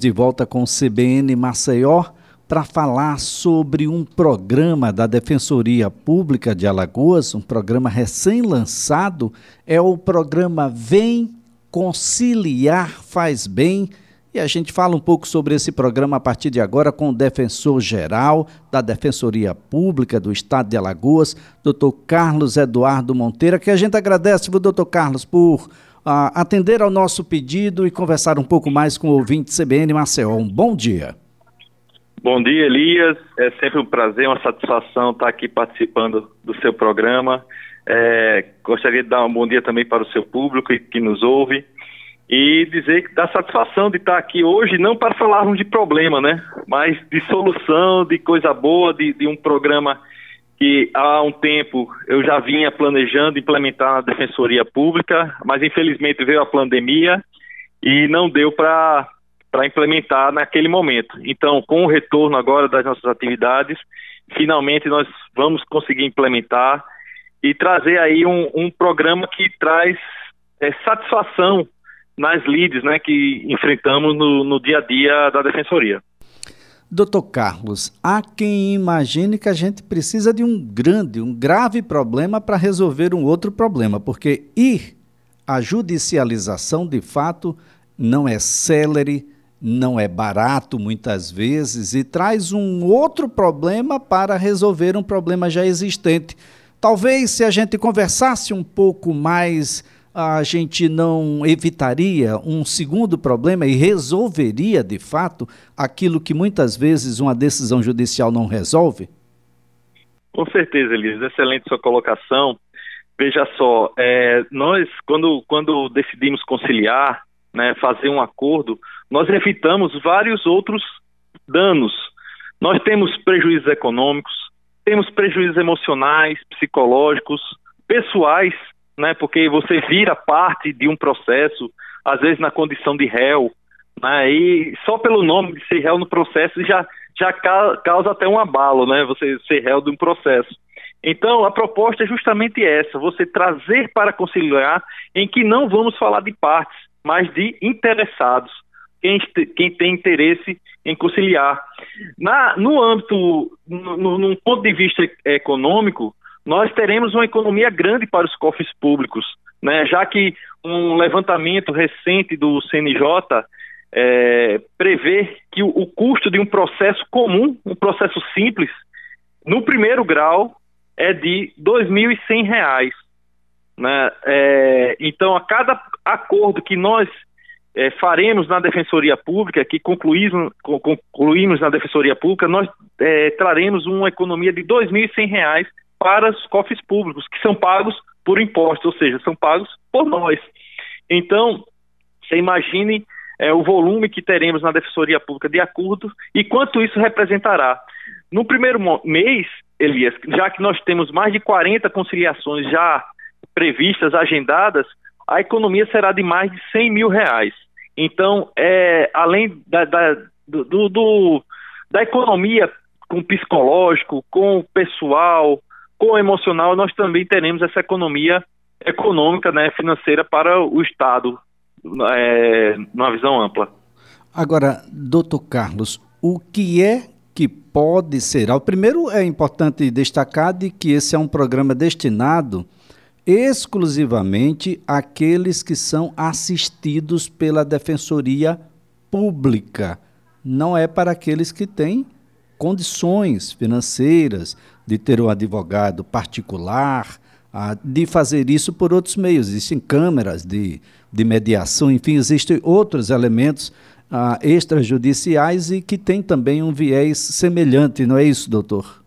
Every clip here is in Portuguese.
de volta com o CBN Maceió para falar sobre um programa da Defensoria Pública de Alagoas, um programa recém-lançado, é o programa Vem Conciliar Faz Bem. E a gente fala um pouco sobre esse programa a partir de agora com o defensor geral da Defensoria Pública do Estado de Alagoas, doutor Carlos Eduardo Monteira, que a gente agradece, doutor Carlos, por uh, atender ao nosso pedido e conversar um pouco mais com o ouvinte CBN Maceió. Um bom dia. Bom dia, Elias. É sempre um prazer, uma satisfação estar aqui participando do seu programa. É, gostaria de dar um bom dia também para o seu público que nos ouve e dizer que dá satisfação de estar aqui hoje, não para falarmos de problema, né? Mas de solução, de coisa boa, de, de um programa que há um tempo eu já vinha planejando implementar na Defensoria Pública, mas infelizmente veio a pandemia e não deu para implementar naquele momento. Então, com o retorno agora das nossas atividades, finalmente nós vamos conseguir implementar e trazer aí um, um programa que traz é, satisfação nas leads né, que enfrentamos no, no dia a dia da Defensoria. Doutor Carlos, há quem imagine que a gente precisa de um grande, um grave problema para resolver um outro problema, porque ir à judicialização, de fato, não é célere, não é barato muitas vezes e traz um outro problema para resolver um problema já existente. Talvez se a gente conversasse um pouco mais a gente não evitaria um segundo problema e resolveria, de fato, aquilo que muitas vezes uma decisão judicial não resolve? Com certeza, Elias. Excelente sua colocação. Veja só, é, nós, quando, quando decidimos conciliar, né, fazer um acordo, nós evitamos vários outros danos. Nós temos prejuízos econômicos, temos prejuízos emocionais, psicológicos, pessoais né? Porque você vira parte de um processo, às vezes na condição de réu, né? E só pelo nome de ser réu no processo já já causa até um abalo, né? Você ser réu de um processo. Então, a proposta é justamente essa: você trazer para conciliar em que não vamos falar de partes, mas de interessados, quem, quem tem interesse em conciliar. Na, no âmbito, no, num ponto de vista econômico, nós teremos uma economia grande para os cofres públicos, né? já que um levantamento recente do CNJ é, prevê que o, o, custo de um processo comum, um processo simples, no primeiro grau, é de R$ 2.100. Né? É, então, a cada acordo que nós é, faremos na Defensoria Pública, que concluímos, concluímos na Defensoria Pública, nós é, traremos uma economia de R$ 2.100 para os cofres públicos, que são pagos por impostos, ou seja, são pagos por nós. Então, você imagine é, o volume que teremos na Defensoria Pública de acordo e quanto isso representará. No primeiro mês, Elias, já que nós temos mais de 40 conciliações já previstas, agendadas, a economia será de mais de 100 mil reais. Então, é, além da, da, do, do, da economia com psicológico, com pessoal, com o emocional, nós também teremos essa economia econômica, né, financeira para o Estado, é, numa visão ampla. Agora, doutor Carlos, o que é que pode ser? O primeiro é importante destacar de que esse é um programa destinado exclusivamente àqueles que são assistidos pela Defensoria Pública. Não é para aqueles que têm condições financeiras de ter um advogado particular, de fazer isso por outros meios. Existem câmeras de, de mediação, enfim, existem outros elementos ah, extrajudiciais e que têm também um viés semelhante, não é isso, doutor?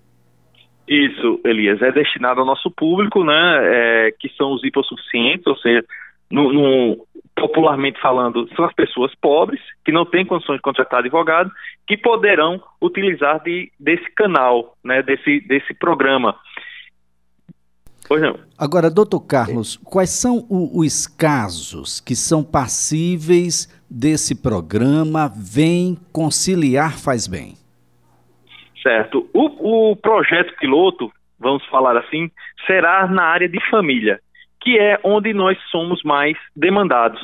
Isso, Elias, é destinado ao nosso público, né, é, que são os hipossuficientes, ou seja, no, no, popularmente falando, são as pessoas pobres, que não têm condições de contratar advogado, que poderão utilizar de, desse canal, né, desse, desse programa. Pois não. Agora, doutor Carlos, quais são o, os casos que são passíveis desse programa Vem Conciliar Faz Bem? Certo. O, o projeto piloto, vamos falar assim, será na área de família que é onde nós somos mais demandados.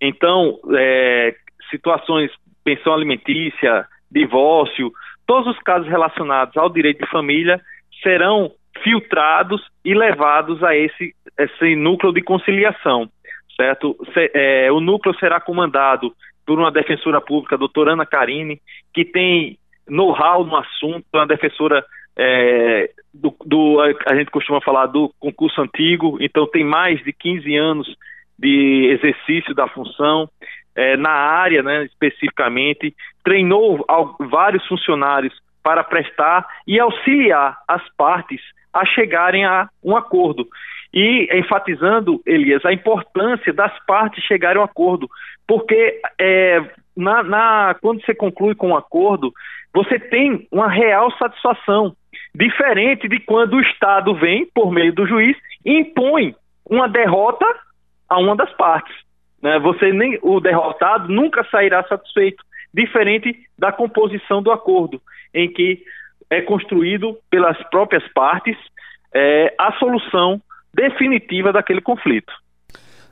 Então, é, situações pensão alimentícia, divórcio, todos os casos relacionados ao direito de família serão filtrados e levados a esse, esse núcleo de conciliação, certo? Se, é, o núcleo será comandado por uma defensora pública, a doutora Ana Carine, que tem know-how no assunto, uma defensora é, do, do, a gente costuma falar do concurso antigo, então tem mais de 15 anos de exercício da função, é, na área né, especificamente, treinou vários funcionários para prestar e auxiliar as partes a chegarem a um acordo. E enfatizando, Elias, a importância das partes chegarem a um acordo, porque é, na, na, quando você conclui com um acordo, você tem uma real satisfação, diferente de quando o Estado vem, por meio do juiz, impõe uma derrota a uma das partes. Né? Você nem o derrotado nunca sairá satisfeito, diferente da composição do acordo, em que é construído pelas próprias partes é, a solução definitiva daquele conflito.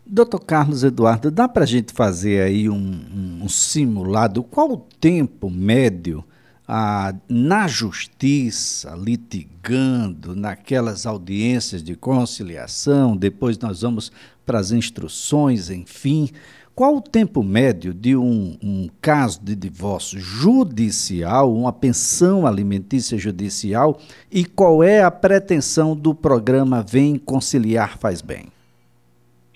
Doutor Carlos Eduardo, dá para a gente fazer aí um, um, simulado? Qual o tempo médio ah, na justiça, litigando, naquelas audiências de conciliação, depois nós vamos para as instruções, enfim. Qual o tempo médio de um, um, caso de divórcio judicial, uma pensão alimentícia judicial, e qual é a pretensão do programa Vem Conciliar Faz Bem?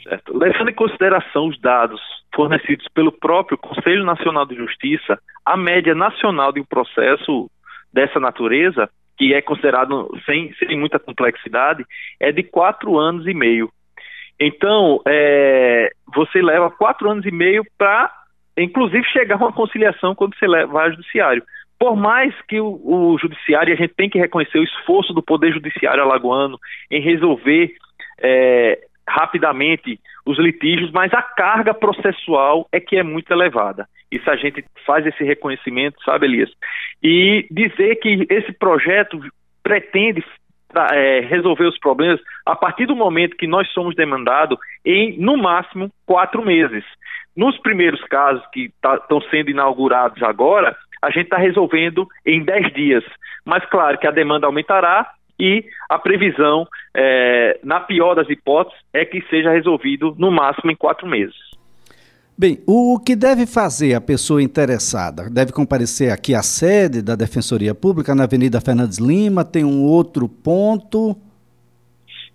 Certo. Levando em consideração os dados fornecidos pelo próprio Conselho Nacional de Justiça, a média nacional de um processo dessa natureza, que é considerado sem, sem muita complexidade, é de quatro anos e meio. Então, é, você leva quatro anos e meio para, inclusive, chegar a uma conciliação quando você vai ao judiciário. Por mais que o, o judiciário, a gente tem que reconhecer o esforço do Poder Judiciário alagoano em resolver é, rapidamente os litígios, mas a carga processual é que é muito elevada. Isso a gente faz esse reconhecimento, sabe, Elias? E dizer que esse projeto pretende é, resolver os problemas a partir do momento que nós somos demandados em, no máximo, quatro meses. Nos primeiros casos que estão tá, sendo inaugurados agora, a gente está resolvendo em dez dias. Mas, claro, que a demanda aumentará e a previsão, é, na pior das hipóteses, é que seja resolvido no máximo em quatro meses. Bem, o que deve fazer a pessoa interessada? Deve comparecer aqui à sede da Defensoria Pública, na Avenida Fernandes Lima, tem um outro ponto.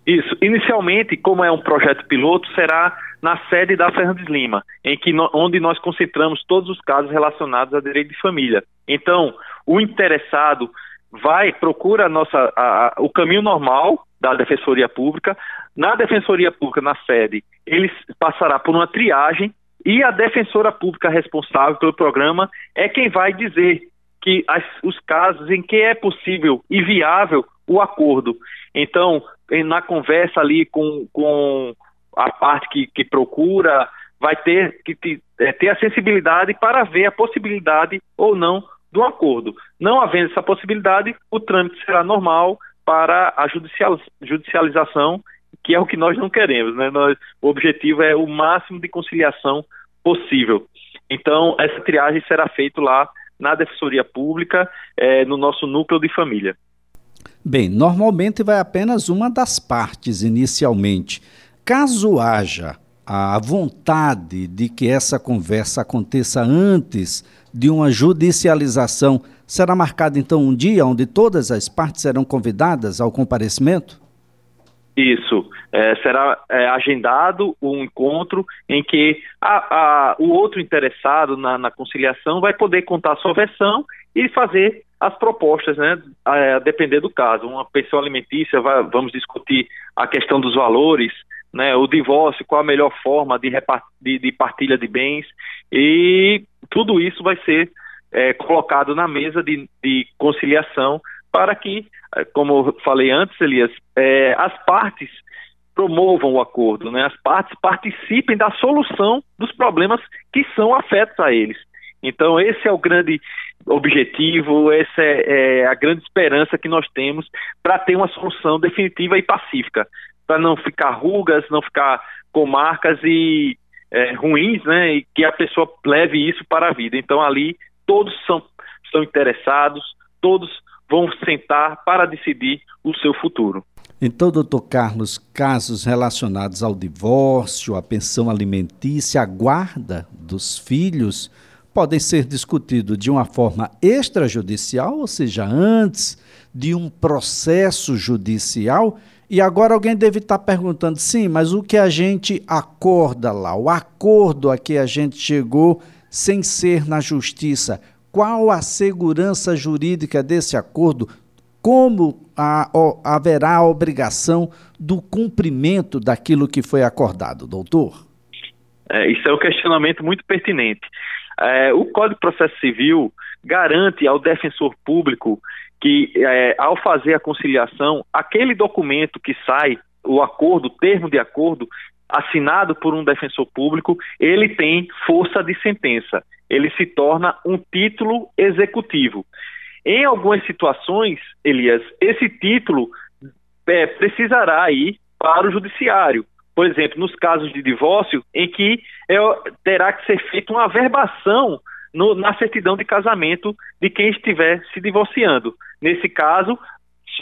Isso. Inicialmente, como é um projeto piloto, será na sede da Fernandes Lima, em que onde nós concentramos todos os casos relacionados a direito de família. Então, o interessado vai, procura a nossa, a, a, o caminho normal da Defensoria Pública. Na Defensoria Pública, na sede, ele passará por uma triagem e a defensora pública responsável pelo programa é quem vai dizer que as, os casos em que é possível e viável o acordo. Então, na conversa ali com, com a parte que, que procura, vai ter que ter, é, ter a sensibilidade para ver a possibilidade ou não do acordo. Não havendo essa possibilidade, o trâmite será normal para a judicialização que é o que nós não queremos. Né? Nós, o objetivo é o máximo de conciliação possível. Então, essa triagem será feita lá na Defensoria Pública, é, no nosso núcleo de família. Bem, normalmente vai apenas uma das partes inicialmente. Caso haja a vontade de que essa conversa aconteça antes de uma judicialização, será marcado então um dia onde todas as partes serão convidadas ao comparecimento? Isso. É, será é, agendado um encontro em que a, a, o outro interessado na, na, conciliação vai poder contar a sua versão e fazer as propostas, né, a, depender do caso. Uma pensão alimentícia, vai, vamos discutir a questão dos valores, né, o divórcio, qual a melhor forma de, de, de partilha de bens, e tudo isso vai ser é, colocado na mesa de, de conciliação para que eh, como eu falei antes, Elias, é, as partes promovam o acordo, né? as partes participem da solução dos problemas que são afetos a eles. Então, esse é o grande objetivo, essa é, é a grande esperança que nós temos para ter uma solução definitiva e pacífica, para não ficar rugas, não ficar com marcas e é, ruins, né, e que a pessoa leve isso para a vida. Então ali todos são, são interessados, todos vão sentar para decidir o seu futuro. Então, doutor Carlos, casos relacionados ao divórcio, à pensão alimentícia, à guarda dos filhos, podem ser discutidos de uma forma extrajudicial, ou seja, antes de um processo judicial. E agora alguém deve estar perguntando, sim, mas o que a gente acorda lá, o acordo a que a gente chegou sem ser na justiça, qual a segurança jurídica desse acordo? como a, haverá a obrigação do cumprimento daquilo que foi acordado, doutor? É, isso é um questionamento muito pertinente. É, o Código de Processo Civil garante ao defensor público que, é, ao fazer a conciliação, aquele documento que sai, o acordo, o termo de acordo, assinado por um defensor público, ele tem força de sentença. Ele se torna um título executivo. Em algumas situações, Elias, esse título é, precisará ir para o judiciário. Por exemplo, nos casos de divórcio, em que é, terá que ser feita uma averbação no, na certidão de casamento de quem estiver se divorciando. Nesse caso,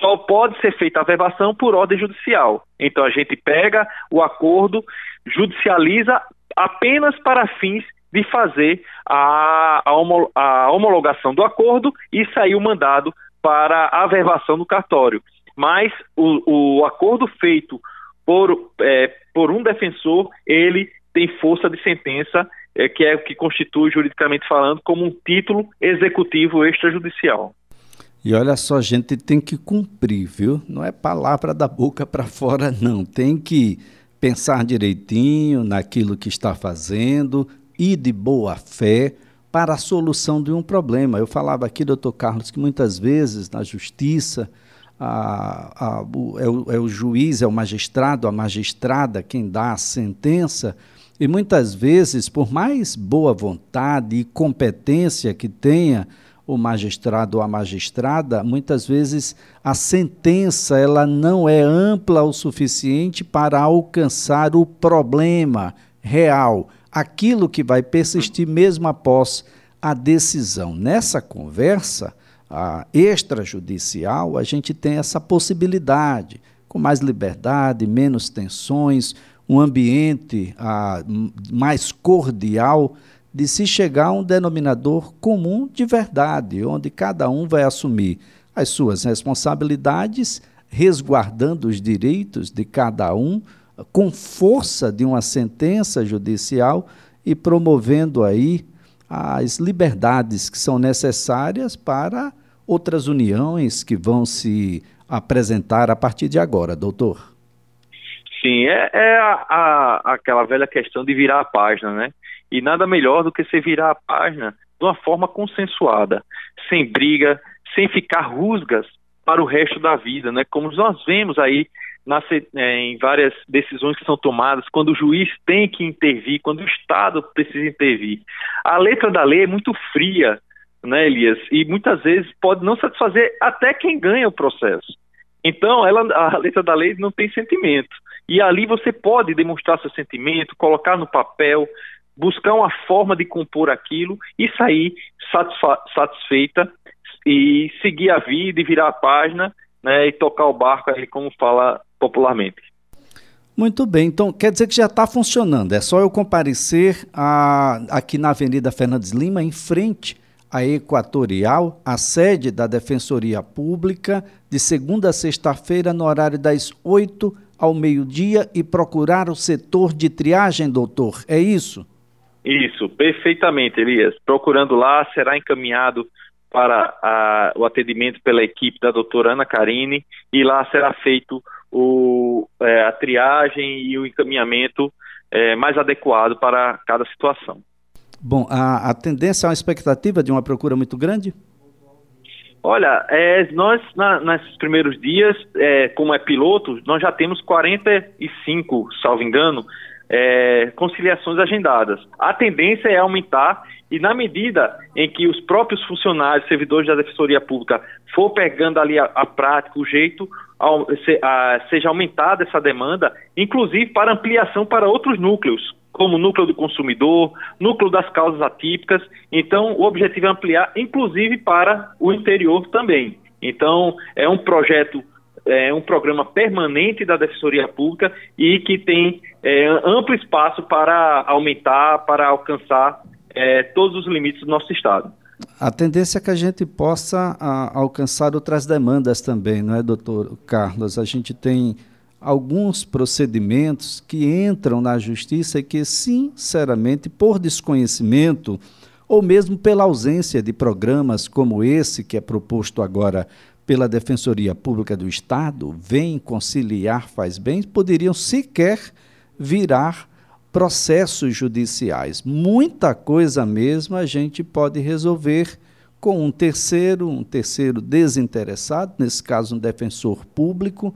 só pode ser feita a averbação por ordem judicial. Então a gente pega o acordo, judicializa apenas para fins de fazer a, a, homologação do acordo e sair o mandado para a averbação no cartório. Mas o, o acordo feito por, é, por um defensor, ele tem força de sentença, é, que é o que constitui, juridicamente falando, como um título executivo extrajudicial. E olha só, gente, tem que cumprir, viu? Não é palavra da boca para fora, não. Tem que pensar direitinho naquilo que está fazendo, e de boa fé para a solução de um problema. Eu falava aqui, doutor Carlos, que muitas vezes na justiça a, a, o, é, o, é o juiz, é o magistrado, a magistrada quem dá a sentença, e muitas vezes, por mais boa vontade e competência que tenha o magistrado ou a magistrada, muitas vezes a sentença ela não é ampla o suficiente para alcançar o problema real, aquilo que vai persistir mesmo após a decisão. Nessa conversa a extrajudicial, a gente tem essa possibilidade, com mais liberdade, menos tensões, um ambiente a, mais cordial de se chegar a um denominador comum de verdade, onde cada um vai assumir as suas responsabilidades, resguardando os direitos de cada um, com força de uma sentença judicial e promovendo aí as liberdades que são necessárias para outras uniões que vão se apresentar a partir de agora, doutor. Sim, é, é a, a, aquela velha questão de virar a página, né? E nada melhor do que você virar a página de uma forma consensuada, sem briga, sem ficar rusgas para o resto da vida, né? Como nós vemos aí na, é, em várias decisões que são tomadas, quando o juiz tem que intervir, quando o Estado precisa intervir. A letra da lei é muito fria, né, Elias? E muitas vezes pode não satisfazer até quem ganha o processo. Então, ela, a letra da lei não tem sentimento. E ali você pode demonstrar seu sentimento, colocar no papel, buscar uma forma de compor aquilo e sair satisfeita e seguir a vida e virar a página né, e tocar o barco aí, como fala popularmente. Muito bem, então quer dizer que já está funcionando. É só eu comparecer a, aqui na Avenida Fernandes Lima, em frente à Equatorial, a sede da Defensoria Pública, de segunda a sexta-feira, no horário das 8 ao meio-dia, e procurar o setor de triagem, doutor. É isso? Isso, perfeitamente, Elias. Procurando lá, será encaminhado para a, o atendimento pela equipe da doutora Ana Carine e lá será feito o, é, a triagem e o encaminhamento é, mais adequado para cada situação. Bom, a, a tendência é uma expectativa de uma procura muito grande? Olha, é, nós na, nesses primeiros dias, é, como é piloto, nós já temos 45, salvo engano, é, conciliações agendadas. A tendência é aumentar e na medida em que os próprios funcionários, servidores da Defensoria Pública, for pegando ali a, a prática, o jeito, se, a, seja aumentada essa demanda, inclusive para ampliação para outros núcleos, como núcleo do consumidor, núcleo das causas atípicas. Então, o objetivo é ampliar, inclusive para o interior também. Então, é um projeto, é um programa permanente da Defensoria Pública e que tem é, amplo espaço para aumentar, para alcançar é, todos os limites do nosso Estado. A tendência é que a gente possa a, alcançar outras demandas também, não é, doutor Carlos? A gente tem alguns procedimentos que entram na justiça e que, sinceramente, por desconhecimento ou mesmo pela ausência de programas como esse que é proposto agora pela Defensoria Pública do Estado, vem conciliar faz bem, poderiam sequer virar processos judiciais. Muita coisa mesmo a gente pode resolver com um terceiro, um terceiro desinteressado, nesse caso um defensor público,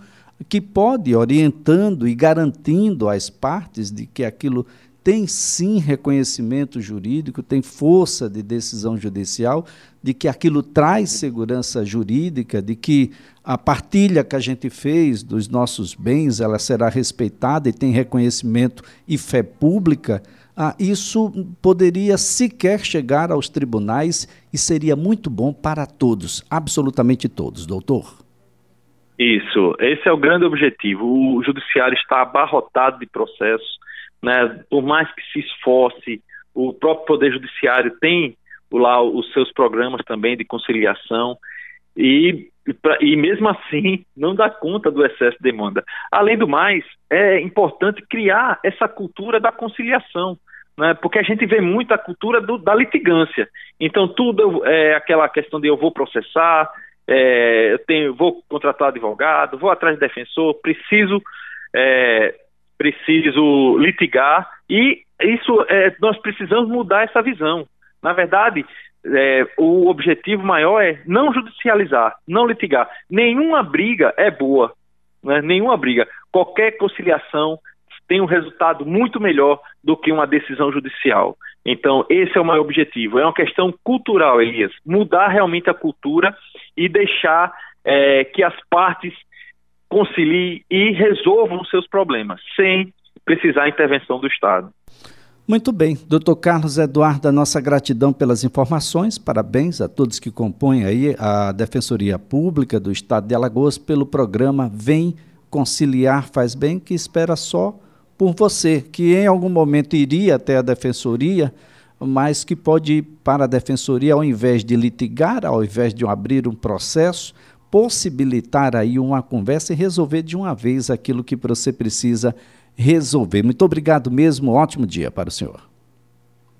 que pode orientando e garantindo às partes de que aquilo tem sim reconhecimento jurídico, tem força de decisão judicial, de que aquilo traz segurança jurídica, de que a partilha que a gente fez dos nossos bens, ela será respeitada e tem reconhecimento e fé pública, ah, isso poderia sequer chegar aos tribunais e seria muito bom para todos, absolutamente todos, doutor. Isso, esse é o grande objetivo. O judiciário está abarrotado de processos, né? Por mais que se esforce, o próprio poder judiciário tem lá os seus programas também de conciliação e, e mesmo assim não dá conta do excesso de demanda. Além do mais, é importante criar essa cultura da conciliação. Né, porque a gente vê muito a cultura do, da litigância. Então, tudo é aquela questão de eu vou processar, é, eu tenho, vou contratar advogado, vou atrás de defensor, preciso, é, preciso litigar e isso é, nós precisamos mudar essa visão. Na verdade, é, o objetivo maior é não judicializar, não litigar. Nenhuma briga é boa, né? nenhuma briga. Qualquer conciliação tem um resultado muito melhor do que uma decisão judicial. Então, esse é o maior objetivo. É uma questão cultural, Elias. Mudar realmente a cultura e deixar é, que as partes conciliem e resolvam seus problemas, sem precisar intervenção do Estado. Muito bem, doutor Carlos Eduardo, a nossa gratidão pelas informações, parabéns a todos que compõem aí a Defensoria Pública do Estado de Alagoas pelo programa Vem Conciliar Faz Bem, que espera só por você, que em algum momento iria até a Defensoria, mas que pode ir para a Defensoria ao invés de litigar, ao invés de abrir um processo, possibilitar aí uma conversa e resolver de uma vez aquilo que você precisa resolver. Muito obrigado mesmo, ótimo dia para o senhor.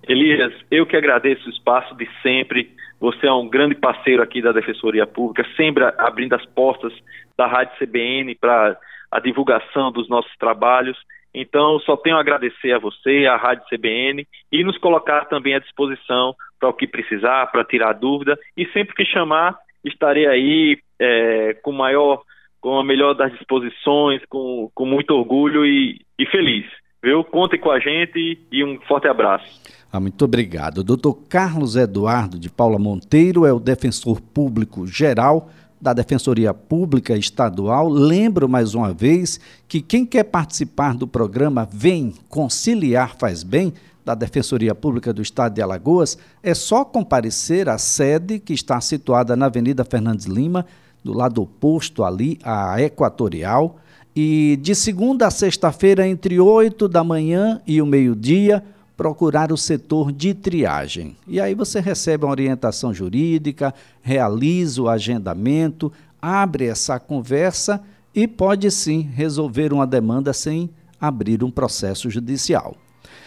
Elias, eu que agradeço o espaço de sempre. Você é um grande parceiro aqui da Defensoria Pública, sempre abrindo as portas da Rádio CBN para a divulgação dos nossos trabalhos. Então, só tenho a agradecer a você, a Rádio CBN, e nos colocar também à disposição para o que precisar, para tirar dúvida, e sempre que chamar, estarei aí é, com maior, com a melhor das disposições, com, com muito orgulho e, e feliz. Viu? Contem com a gente e um forte abraço. Ah, muito obrigado. Doutor Carlos Eduardo de Paula Monteiro é o defensor público geral da Defensoria Pública Estadual. Lembro mais uma vez que quem quer participar do programa Vem Conciliar Faz Bem, da Defensoria Pública do Estado de Alagoas, é só comparecer à sede que está situada na Avenida Fernandes Lima, do lado oposto ali à Equatorial. E de segunda a sexta-feira, entre 8 da manhã e o meio-dia, procurar o setor de triagem. E aí você recebe uma orientação jurídica, realiza o agendamento, abre essa conversa e pode sim resolver uma demanda sem abrir um processo judicial.